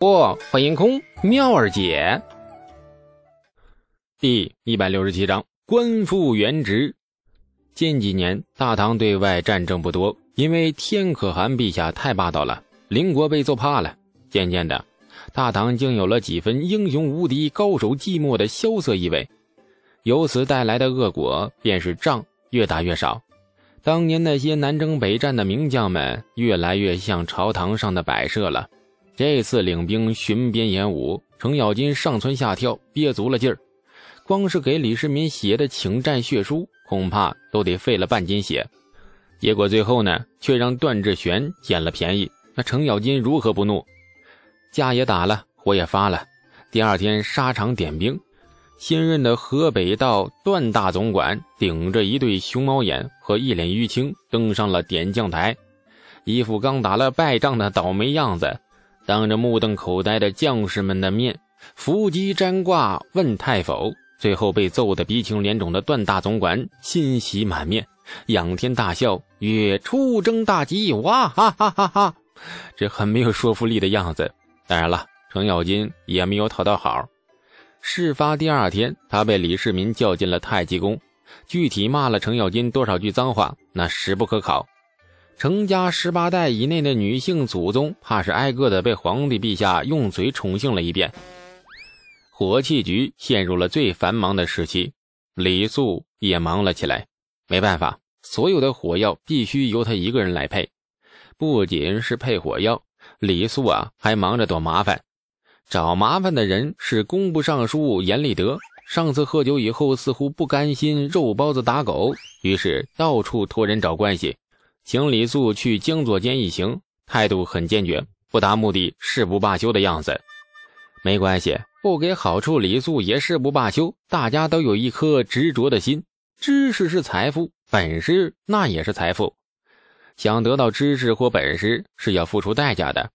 不，欢迎空妙儿姐。第一百六十七章，官复原职。近几年，大唐对外战争不多，因为天可汗陛下太霸道了，邻国被揍怕了。渐渐的，大唐竟有了几分英雄无敌、高手寂寞的萧瑟意味。由此带来的恶果，便是仗越打越少。当年那些南征北战的名将们，越来越像朝堂上的摆设了。这次领兵巡边演武，程咬金上蹿下跳，憋足了劲儿。光是给李世民写的请战血书，恐怕都得费了半斤血。结果最后呢，却让段志玄捡了便宜。那程咬金如何不怒？架也打了，火也发了。第二天沙场点兵，新任的河北道段大总管顶着一对熊猫眼和一脸淤青登上了点将台，一副刚打了败仗的倒霉样子。当着目瞪口呆的将士们的面，伏击占卦问太否，最后被揍得鼻青脸肿的段大总管欣喜满面，仰天大笑曰：“出征大吉！”哇哈哈哈哈！这很没有说服力的样子。当然了，程咬金也没有讨到好。事发第二天，他被李世民叫进了太极宫，具体骂了程咬金多少句脏话，那实不可考。程家十八代以内的女性祖宗，怕是挨个的被皇帝陛下用嘴宠幸了一遍。火器局陷入了最繁忙的时期，李素也忙了起来。没办法，所有的火药必须由他一个人来配。不仅是配火药，李素啊还忙着躲麻烦。找麻烦的人是工部尚书严立德。上次喝酒以后，似乎不甘心肉包子打狗，于是到处托人找关系。请李素去京左间一行，态度很坚决，不达目的誓不罢休的样子。没关系，不给好处，李素也誓不罢休。大家都有一颗执着的心，知识是财富，本事那也是财富。想得到知识或本事是要付出代价的。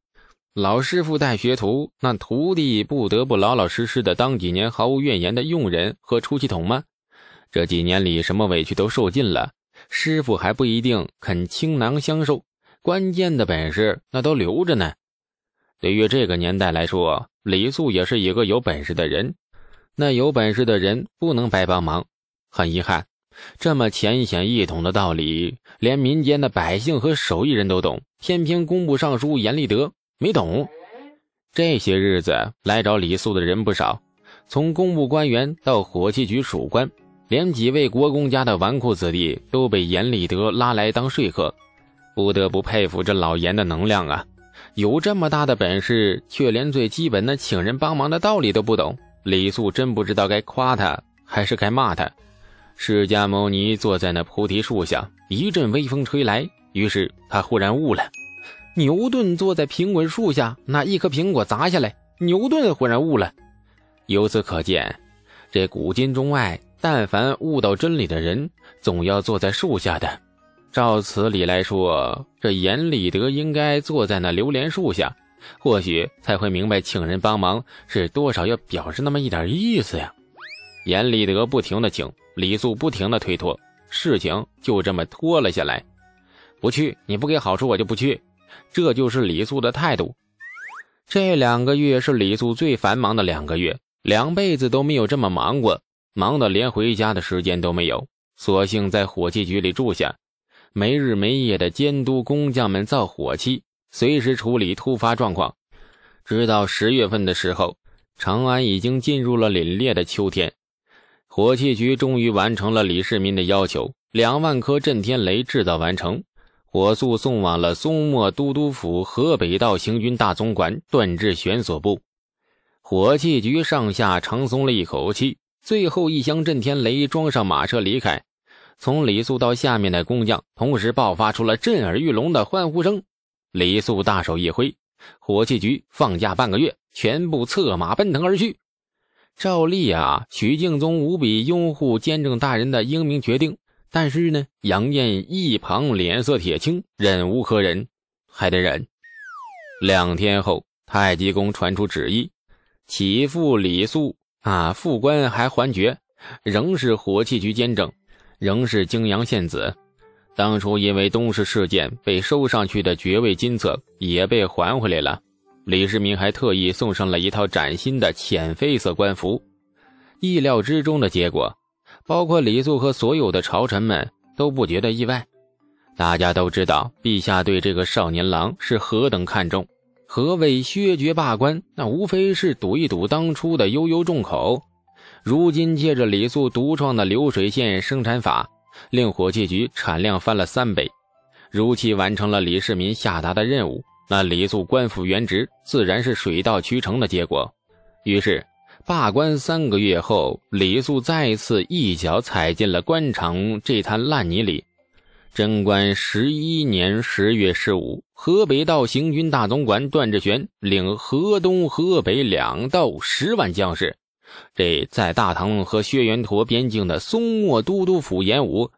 老师傅带学徒，那徒弟不得不老老实实的当几年毫无怨言的佣人和出气筒吗？这几年里，什么委屈都受尽了。师傅还不一定肯倾囊相授，关键的本事那都留着呢。对于这个年代来说，李素也是一个有本事的人。那有本事的人不能白帮忙。很遗憾，这么浅显易懂的道理，连民间的百姓和手艺人都懂，偏偏工部尚书严立德没懂。这些日子来找李素的人不少，从工部官员到火器局属官。连几位国公家的纨绔子弟都被严立德拉来当说客，不得不佩服这老严的能量啊！有这么大的本事，却连最基本的请人帮忙的道理都不懂。李素真不知道该夸他还是该骂他。释迦牟尼坐在那菩提树下，一阵微风吹来，于是他忽然悟了。牛顿坐在苹果树下，那一颗苹果砸下来，牛顿忽然悟了。由此可见，这古今中外。但凡悟到真理的人，总要坐在树下的。照此理来说，这严立德应该坐在那榴莲树下，或许才会明白请人帮忙是多少要表示那么一点意思呀。严立德不停的请，李素不停的推脱，事情就这么拖了下来。不去，你不给好处，我就不去。这就是李素的态度。这两个月是李素最繁忙的两个月，两辈子都没有这么忙过。忙得连回家的时间都没有，索性在火器局里住下，没日没夜的监督工匠们造火器，随时处理突发状况。直到十月份的时候，长安已经进入了凛冽的秋天，火器局终于完成了李世民的要求，两万颗震天雷制造完成，火速送往了松漠都督府河北道行军大总管段志玄所部。火器局上下长松了一口气。最后一箱震天雷装上马车离开，从李素到下面的工匠同时爆发出了震耳欲聋的欢呼声。李素大手一挥，火器局放假半个月，全部策马奔腾而去。照例啊，许敬宗无比拥护监正大人的英明决定，但是呢，杨艳一旁脸色铁青，忍无可忍，还得忍。两天后，太极宫传出旨意，起复李素。啊，副官还还爵，仍是火器局监正，仍是泾阳县子。当初因为东市事件被收上去的爵位金册也被还回来了。李世民还特意送上了一套崭新的浅绯色官服。意料之中的结果，包括李素和所有的朝臣们都不觉得意外。大家都知道，陛下对这个少年郎是何等看重。何谓削爵罢官？那无非是赌一赌当初的悠悠众口。如今借着李素独创的流水线生产法，令火器局产量翻了三倍，如期完成了李世民下达的任务。那李素官复原职，自然是水到渠成的结果。于是，罢官三个月后，李素再次一脚踩进了官场这滩烂泥里。贞观十一年十月十五，河北道行军大总管段志玄领河东、河北两道十万将士。这在大唐和薛延陀边境的松漠都督府演武，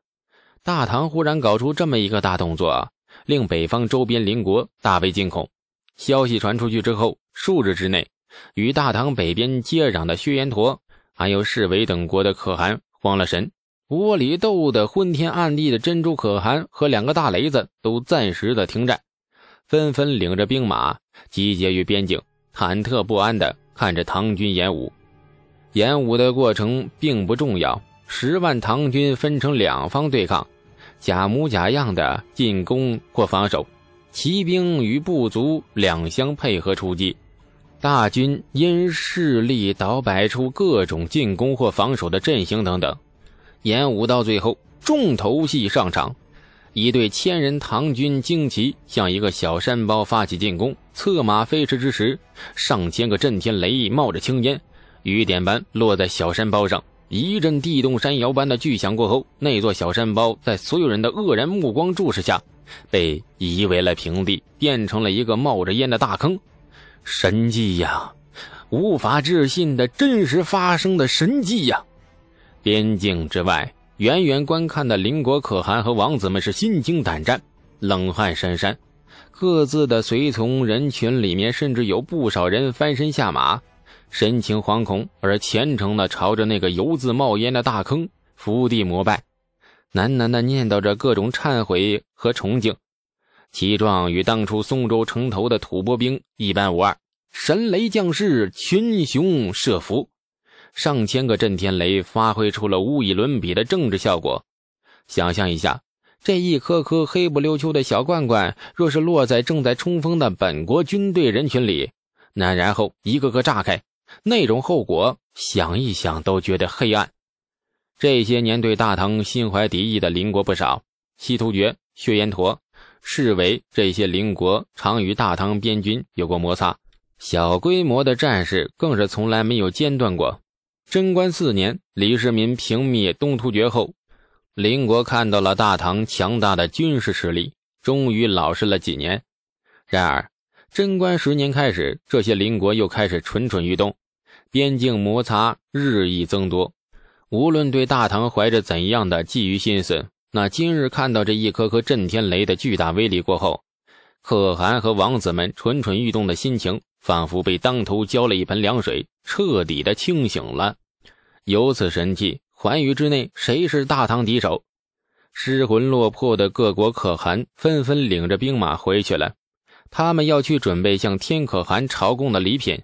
大唐忽然搞出这么一个大动作，令北方周边邻国大为惊恐。消息传出去之后，数日之内，与大唐北边接壤的薛延陀，还有侍卫等国的可汗慌了神，窝里斗得昏天暗地的珍珠可汗和两个大雷子都暂时的停战，纷纷领着兵马集结于边境，忐忑不安的看着唐军演武。演武的过程并不重要，十万唐军分成两方对抗，假模假样的进攻或防守，骑兵与部族两相配合出击，大军因势力倒摆出各种进攻或防守的阵型等等。演武到最后，重头戏上场，一队千人唐军旌旗向一个小山包发起进攻，策马飞驰之时，上千个震天雷冒着青烟。雨点般落在小山包上，一阵地动山摇般的巨响过后，那座小山包在所有人的愕然目光注视下，被夷为了平地，变成了一个冒着烟的大坑。神迹呀！无法置信的真实发生的神迹呀！边境之外，远远观看的邻国可汗和王子们是心惊胆战，冷汗潸潸，各自的随从人群里面，甚至有不少人翻身下马。神情惶恐而虔诚地朝着那个油渍冒烟的大坑伏地膜拜，喃喃地念叨着各种忏悔和崇敬。其状与当初松州城头的吐蕃兵一般无二，神雷降世，群雄设伏，上千个震天雷发挥出了无以伦比的政治效果。想象一下，这一颗颗黑不溜秋的小罐罐，若是落在正在冲锋的本国军队人群里，那然后一个个炸开。那种后果，想一想都觉得黑暗。这些年对大唐心怀敌意的邻国不少，西突厥、薛延陀、视为这些邻国常与大唐边军有过摩擦，小规模的战事更是从来没有间断过。贞观四年，李世民平灭东突厥后，邻国看到了大唐强大的军事实力，终于老实了几年。然而，贞观十年开始，这些邻国又开始蠢蠢欲动，边境摩擦日益增多。无论对大唐怀着怎样的觊觎心思，那今日看到这一颗颗震天雷的巨大威力过后，可汗和王子们蠢蠢欲动的心情，仿佛被当头浇了一盆凉水，彻底的清醒了。有此神器，寰宇之内谁是大唐敌手？失魂落魄的各国可汗纷纷领着兵马回去了。他们要去准备向天可汗朝贡的礼品。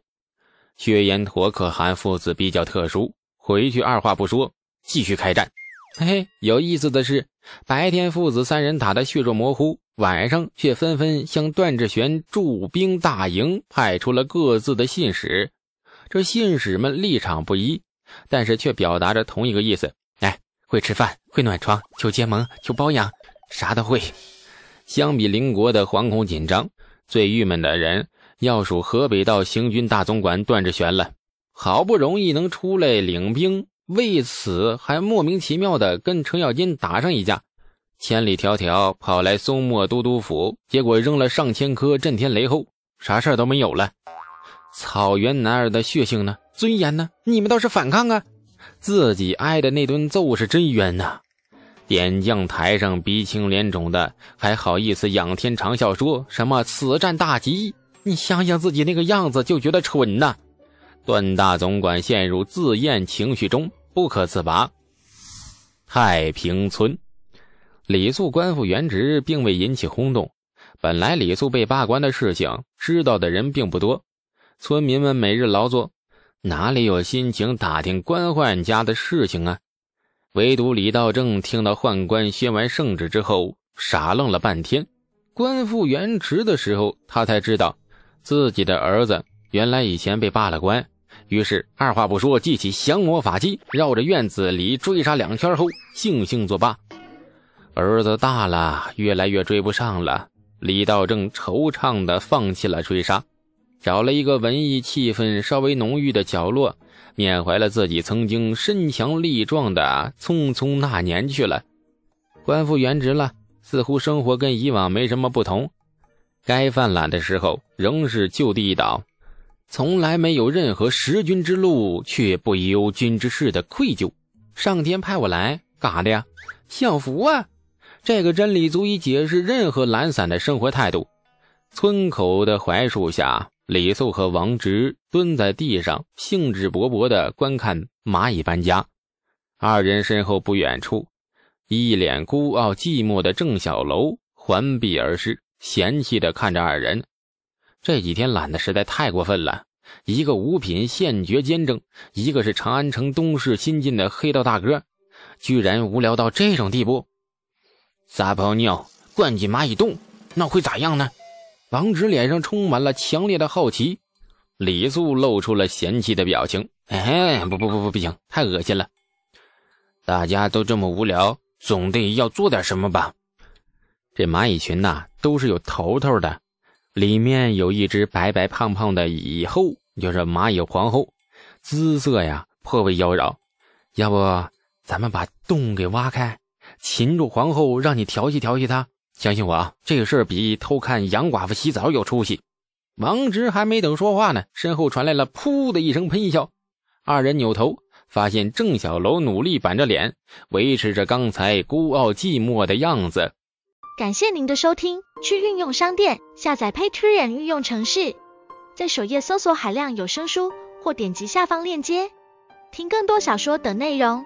薛延陀可汗父子比较特殊，回去二话不说，继续开战。嘿嘿，有意思的是，白天父子三人打得血肉模糊，晚上却纷纷向段志玄驻兵大营派出了各自的信使。这信使们立场不一，但是却表达着同一个意思：哎，会吃饭，会暖床，求结盟，求包养，啥都会。相比邻国的惶恐紧张。最郁闷的人要数河北道行军大总管段志玄了，好不容易能出来领兵，为此还莫名其妙的跟程咬金打上一架，千里迢迢跑来松漠都督府，结果扔了上千颗震天雷后，啥事都没有了。草原男儿的血性呢？尊严呢？你们倒是反抗啊！自己挨的那顿揍是真冤呐！点将台上鼻青脸肿的，还好意思仰天长啸，说什么此战大吉？你想想自己那个样子，就觉得蠢呐！段大总管陷入自厌情绪中不可自拔。太平村，李素官复原职，并未引起轰动，本来李素被罢官的事情知道的人并不多，村民们每日劳作，哪里有心情打听官宦家的事情啊？唯独李道正听到宦官宣完圣旨之后，傻愣了半天。官复原职的时候，他才知道自己的儿子原来以前被罢了官。于是二话不说，记起降魔法器，绕着院子里追杀两圈后，悻悻作罢。儿子大了，越来越追不上了。李道正惆怅地放弃了追杀，找了一个文艺气氛稍微浓郁的角落。缅怀了自己曾经身强力壮的匆匆那年去了。官复原职了，似乎生活跟以往没什么不同。该犯懒的时候，仍是就地一倒，从来没有任何识君之路却不忧君之事的愧疚。上天派我来干啥的呀？享福啊！这个真理足以解释任何懒散的生活态度。村口的槐树下。李素和王直蹲在地上，兴致勃勃地观看蚂蚁搬家。二人身后不远处，一脸孤傲寂寞的郑小楼环臂而视，嫌弃地看着二人。这几天懒得实在太过分了，一个五品县爵监正，一个是长安城东市新晋的黑道大哥，居然无聊到这种地步。撒泡尿灌进蚂蚁洞，那会咋样呢？王直脸上充满了强烈的好奇，李素露出了嫌弃的表情。哎，不不不不，不行，太恶心了！大家都这么无聊，总得要做点什么吧？这蚂蚁群呐，都是有头头的，里面有一只白白胖胖的蚁后，就是蚂蚁皇后，姿色呀颇为妖娆。要不咱们把洞给挖开，擒住皇后，让你调戏调戏她？相信我啊，这个事儿比偷看杨寡妇洗澡有出息。王直还没等说话呢，身后传来了“噗”的一声喷笑。二人扭头，发现郑小楼努力板着脸，维持着刚才孤傲寂寞的样子。感谢您的收听，去运用商店下载 Patreon 运用城市，在首页搜索海量有声书，或点击下方链接听更多小说等内容。